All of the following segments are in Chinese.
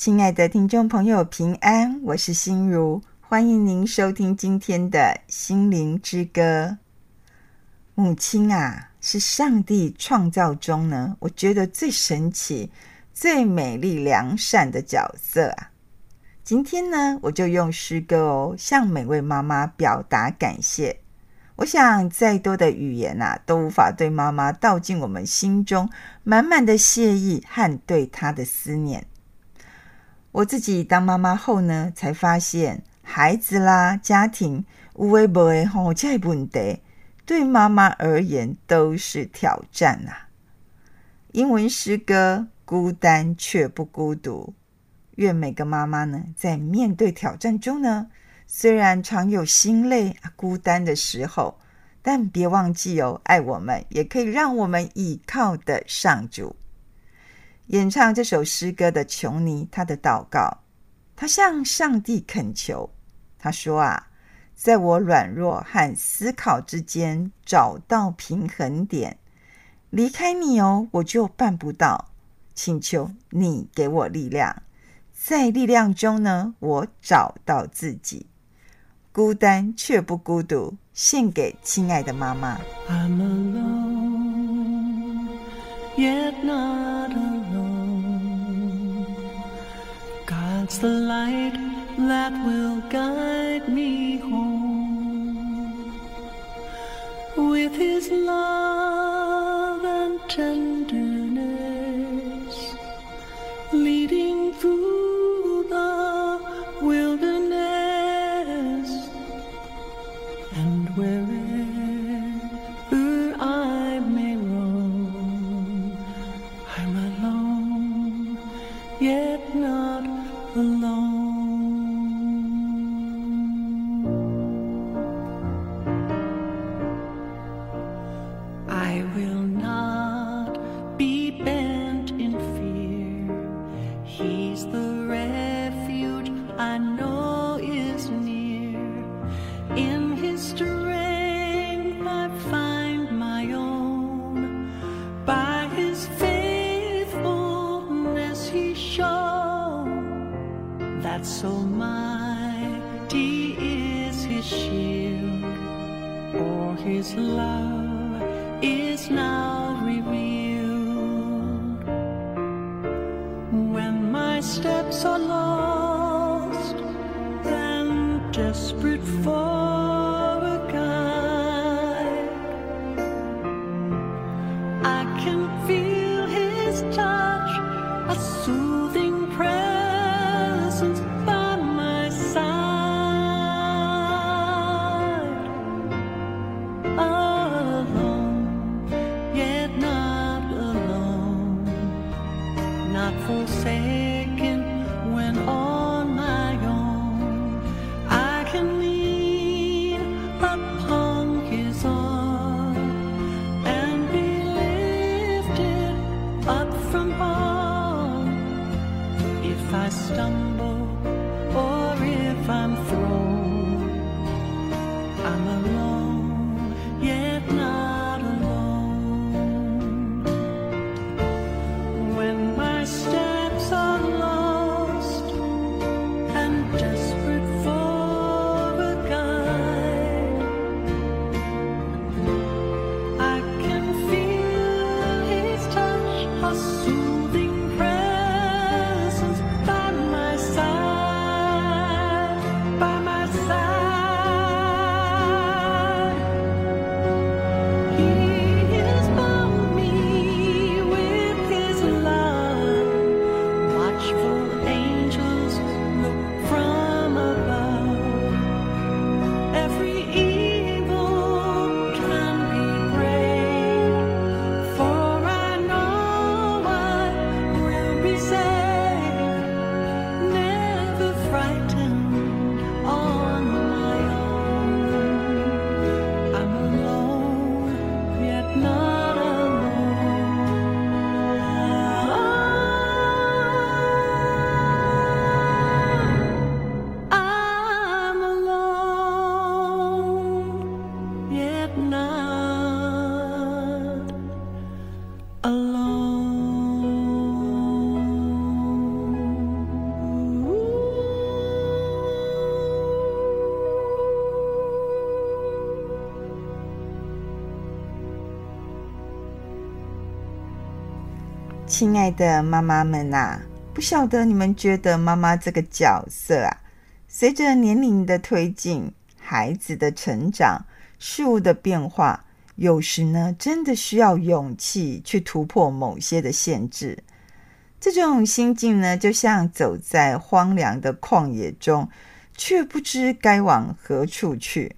亲爱的听众朋友，平安，我是心如，欢迎您收听今天的心灵之歌。母亲啊，是上帝创造中呢，我觉得最神奇、最美丽、良善的角色啊。今天呢，我就用诗歌哦，向每位妈妈表达感谢。我想，再多的语言呐、啊，都无法对妈妈道尽我们心中满满的谢意和对她的思念。我自己当妈妈后呢，才发现孩子啦、家庭有的没的吼，这些问题对妈妈而言都是挑战啊。英文诗歌《孤单却不孤独》，愿每个妈妈呢，在面对挑战中呢。虽然常有心累、孤单的时候，但别忘记哦，爱我们也可以让我们倚靠的上主。演唱这首诗歌的琼妮，她的祷告，她向上帝恳求，她说啊，在我软弱和思考之间找到平衡点，离开你哦，我就办不到。请求你给我力量，在力量中呢，我找到自己。孤单却不孤独，献给亲爱的妈妈。God's the light that will guide me home. With His love and tenderness, that so mighty is his shield or his love. 亲爱的妈妈们呐，不晓得你们觉得妈妈这个角色啊，随着年龄的推进，孩子的成长，事物的变化，有时呢，真的需要勇气去突破某些的限制。这种心境呢，就像走在荒凉的旷野中，却不知该往何处去。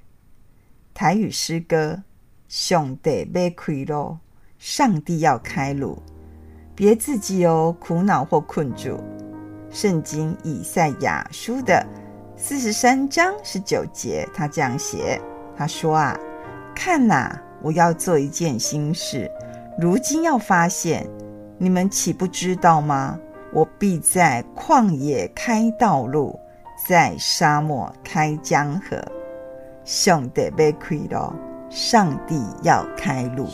台语诗歌：上帝要开路，上帝要开路。别自己哦，苦恼或困住。圣经以赛亚书的四十三章十九节，他这样写：“他说啊，看哪，我要做一件新事，如今要发现，你们岂不知道吗？我必在旷野开道路，在沙漠开江河。上帝要开路，上帝要开路。”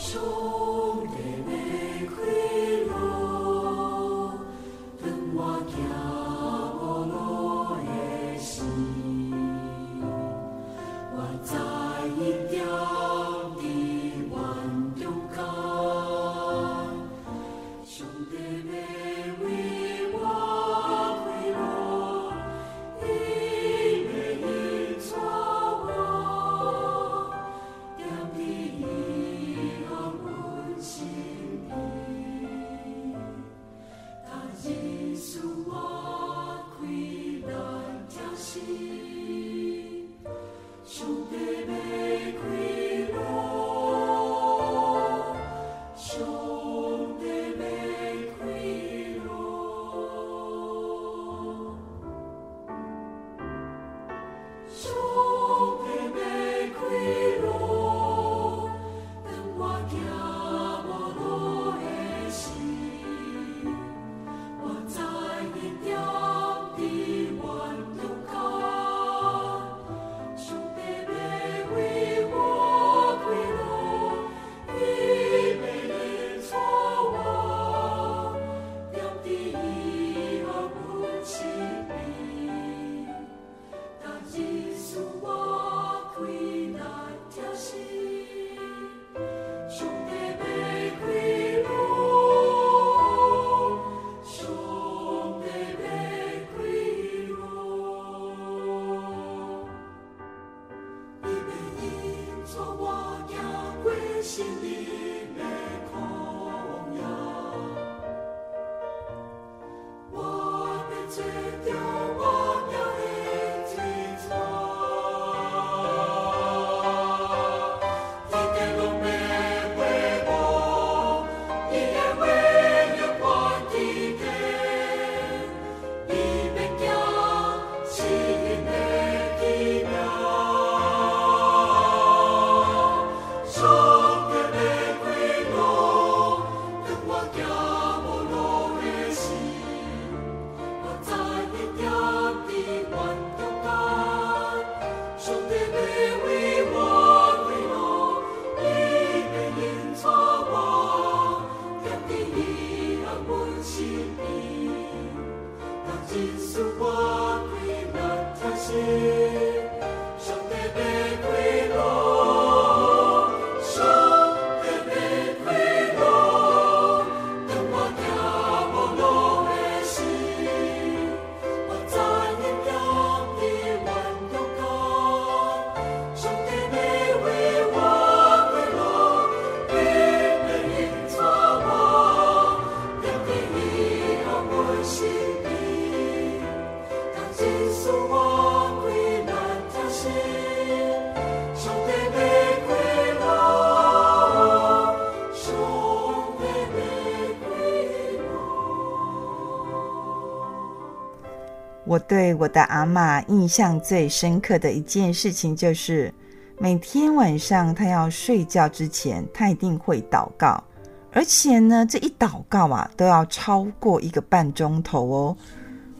对我的阿嬷印象最深刻的一件事情，就是每天晚上她要睡觉之前，她一定会祷告，而且呢，这一祷告啊，都要超过一个半钟头哦。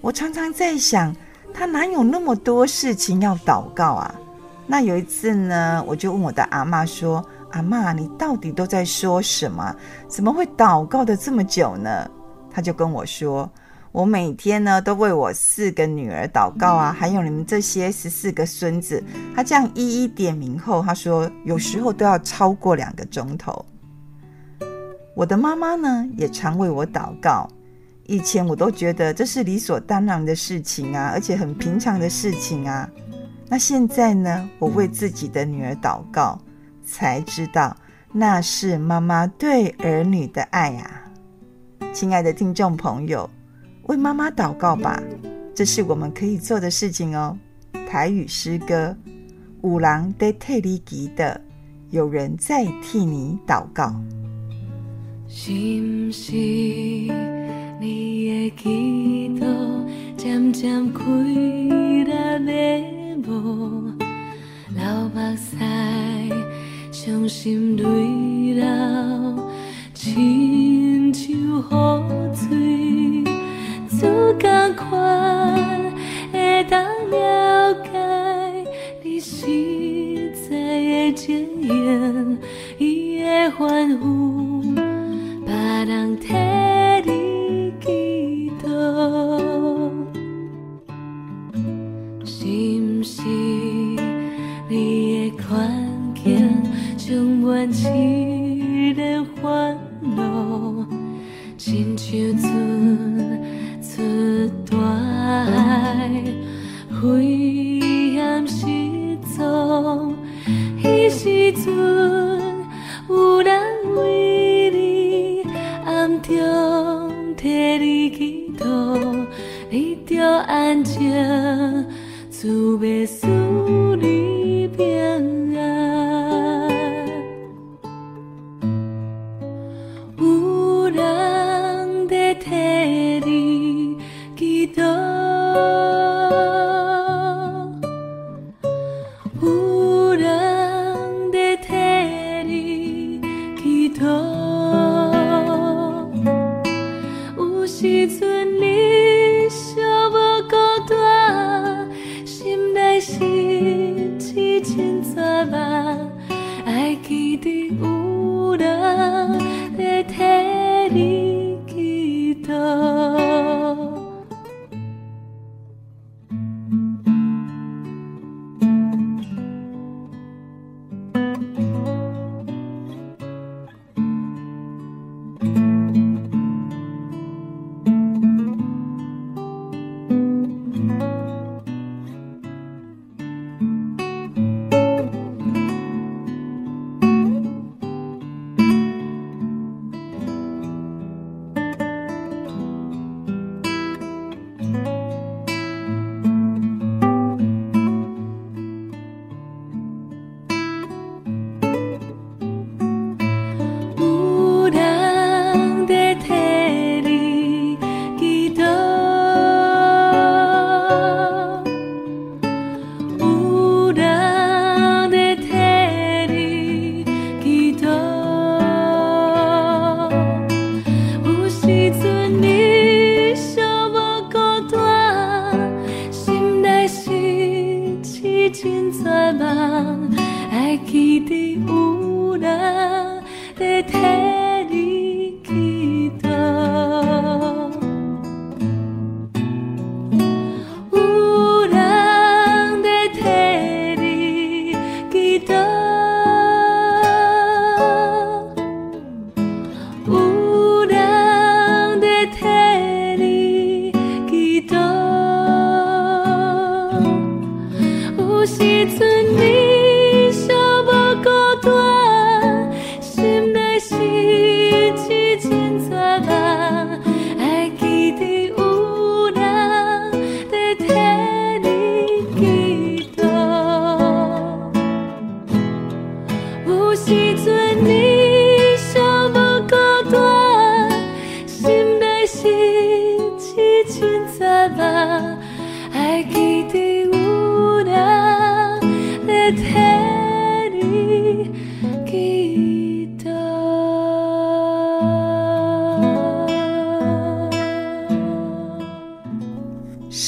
我常常在想，她哪有那么多事情要祷告啊？那有一次呢，我就问我的阿嬷说：“阿嬷，你到底都在说什么？怎么会祷告的这么久呢？”她就跟我说。我每天呢都为我四个女儿祷告啊，还有你们这些十四个孙子。他这样一一点名后，他说有时候都要超过两个钟头。我的妈妈呢，也常为我祷告。以前我都觉得这是理所当然的事情啊，而且很平常的事情啊。那现在呢，我为自己的女儿祷告，才知道那是妈妈对儿女的爱啊。亲爱的听众朋友，为妈妈祷告吧，这是我们可以做的事情哦。台语诗歌，五郎在替你祈的，有人在替你祷告。是不是你的祈祷渐渐开了眉目，流目屎，伤心泪流，亲像雨水，会当了解你实在的情意，伊会欢呼，别人替你祈祷。是毋是你的环境充满痴的烦恼，亲像船？灰暗失措，彼时阵有人为你暗中替你祈祷，你着安静，自别思虑。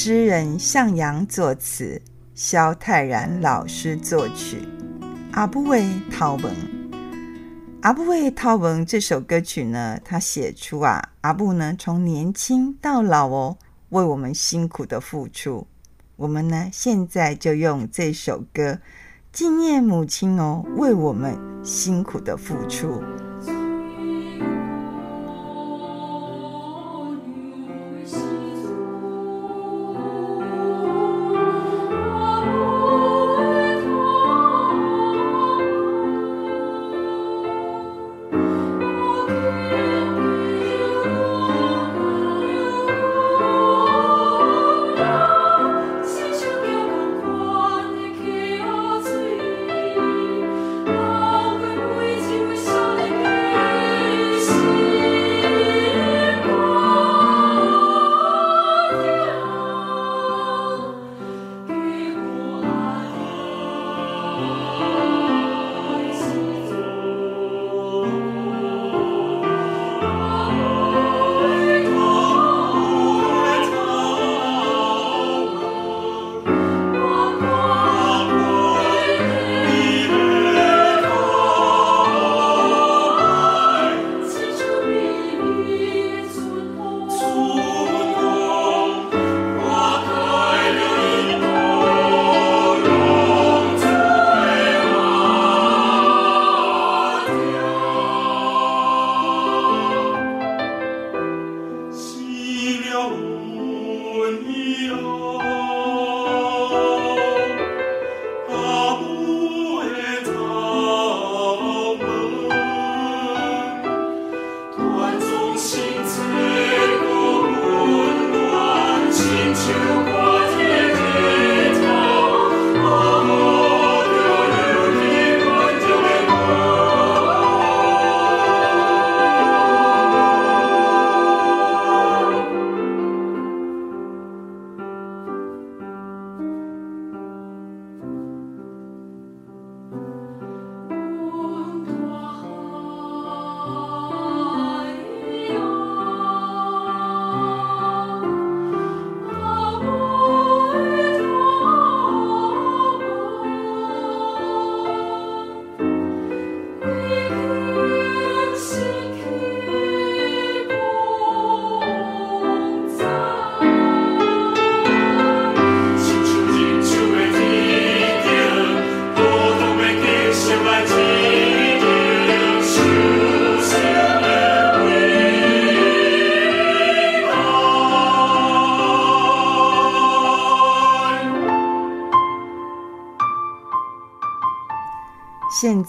诗人向阳作词，萧泰然老师作曲。阿母的头毛，阿母的头毛这首歌曲呢，他写出啊，阿母呢从年轻到老哦，为我们辛苦的付出。我们呢现在就用这首歌纪念母亲哦，为我们辛苦的付出。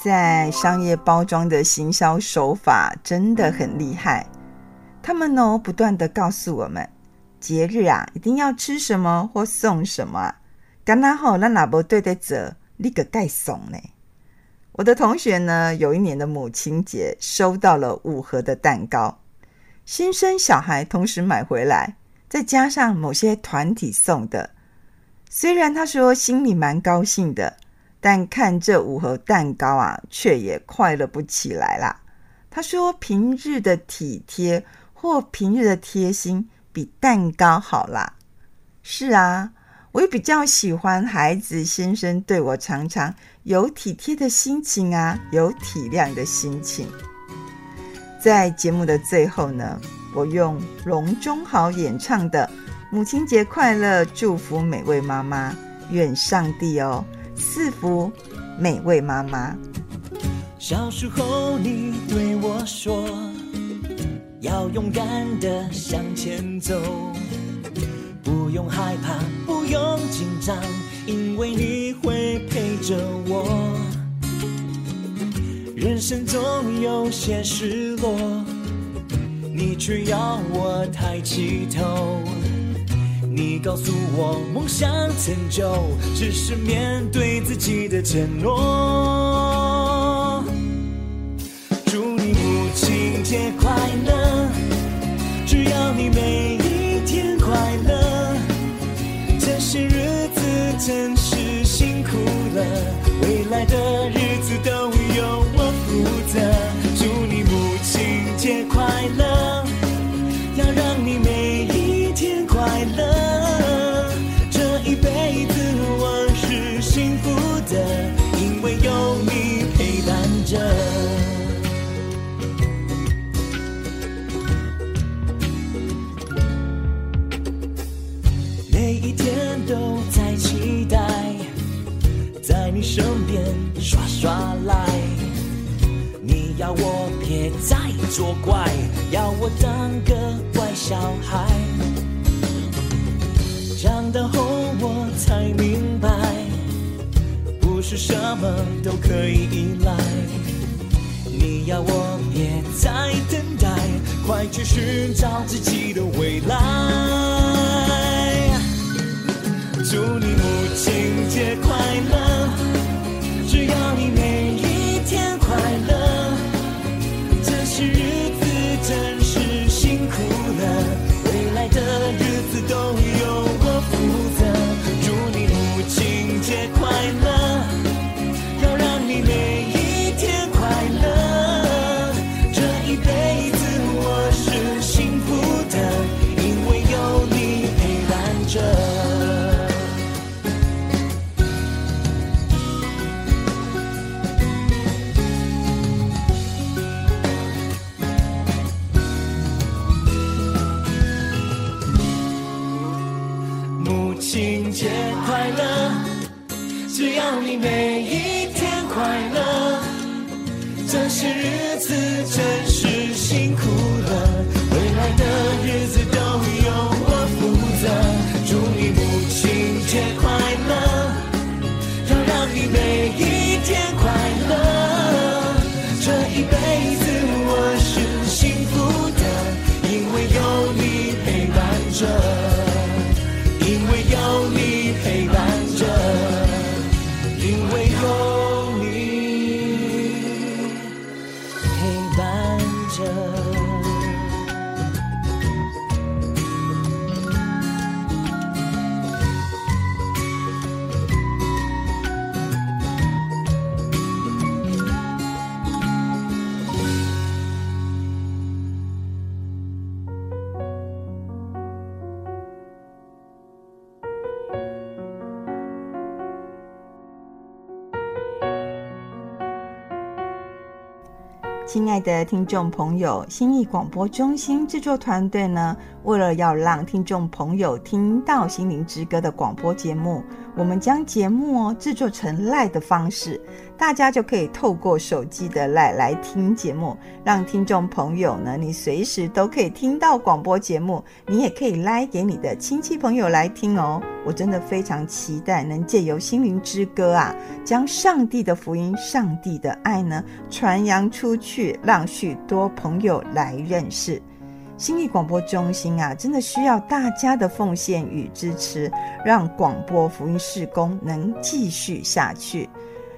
在商业包装的行销手法真的很厉害，他们呢不断地告诉我们，节日啊一定要吃什么或送什么。刚刚好，那哪不对得着，你个盖送呢？我的同学呢，有一年的母亲节收到了五盒的蛋糕，新生小孩同时买回来，再加上某些团体送的。虽然他说心里蛮高兴的，但看这五盒蛋糕啊，却也快乐不起来啦。他说平日的体贴或平日的贴心比蛋糕好啦。是啊。我也比较喜欢孩子先生对我常常有体贴的心情啊，有体谅的心情。在节目的最后呢，我用龙中豪演唱的《母亲节快乐》祝福每位妈妈，愿上帝哦赐福每位妈妈。小时候你对我说，要勇敢的向前走。不用害怕，不用紧张，因为你会陪着我。人生总有些失落，你却要我抬起头。你告诉我，梦想成就只是面对自己的承诺。祝你母亲节快乐，只要你每一天快乐。这些日子真是辛苦了，未来的作怪，要我当个乖小孩。长大后我才明白，不是什么都可以依赖。你要我别再等待，快去寻找自己的未来。祝你母亲节快乐！母亲节快乐！只要你每一天快乐，这些日子真是辛苦了，未来的日子都由我负责。祝你母亲节快乐，亲爱的听众朋友，心意广播中心制作团队呢，为了要让听众朋友听到《心灵之歌》的广播节目，我们将节目哦制作成 live 的方式，大家就可以透过手机的来来听节目，让听众朋友呢，你随时都可以听到广播节目，你也可以来给你的亲戚朋友来听哦。我真的非常期待能借由心灵之歌啊，将上帝的福音、上帝的爱呢传扬出去，让许多朋友来认识。心理广播中心啊，真的需要大家的奉献与支持，让广播福音事工能继续下去。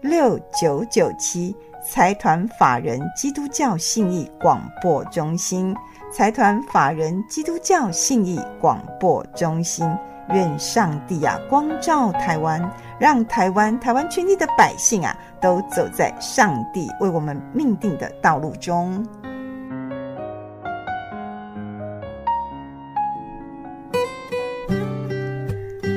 六九九七。财团法人基督教信义广播中心，财团法人基督教信义广播中心，愿上帝啊光照台湾，让台湾台湾全体的百姓啊都走在上帝为我们命定的道路中。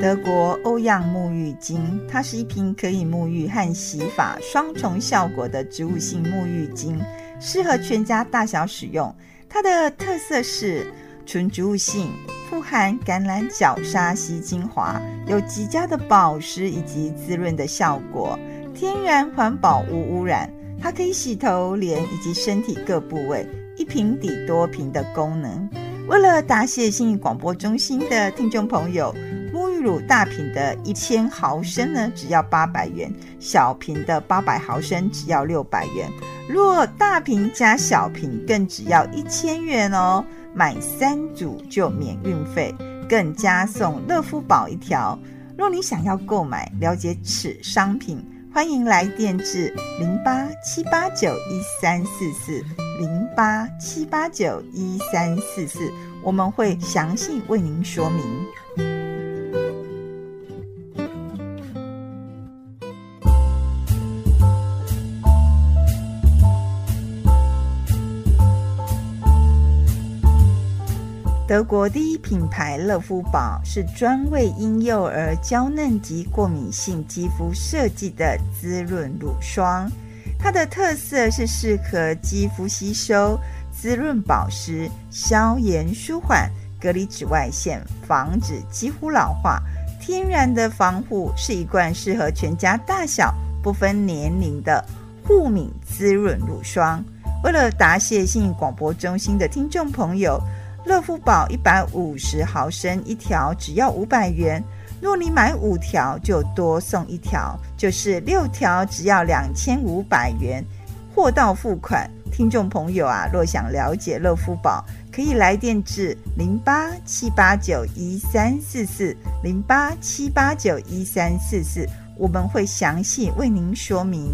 德国欧漾沐浴精，它是一瓶可以沐浴和洗发双重效果的植物性沐浴精，适合全家大小使用。它的特色是纯植物性，富含橄榄角鲨烯精华，有极佳的保湿以及滋润的效果，天然环保无污染。它可以洗头、脸以及身体各部位，一瓶抵多瓶的功能。为了答谢信义广播中心的听众朋友。沐浴乳大瓶的一千毫升呢，只要八百元；小瓶的八百毫升只要六百元。若大瓶加小瓶，更只要一千元哦。买三组就免运费，更加送乐肤宝一条。若你想要购买，了解此商品，欢迎来电至零八七八九一三四四零八七八九一三四四，我们会详细为您说明。德国第一品牌乐肤宝是专为婴幼儿娇嫩及过敏性肌肤设计的滋润乳霜。它的特色是适合肌肤吸收、滋润保湿、消炎舒缓、隔离紫外线、防止肌肤老化。天然的防护，是一罐适合全家大小不分年龄的护敏滋润乳霜。为了答谢信广播中心的听众朋友。乐肤宝一百五十毫升一条，只要五百元。若你买五条，就多送一条，就是六条只要两千五百元。货到付款。听众朋友啊，若想了解乐肤宝，可以来电至零八七八九一三四四零八七八九一三四四，我们会详细为您说明。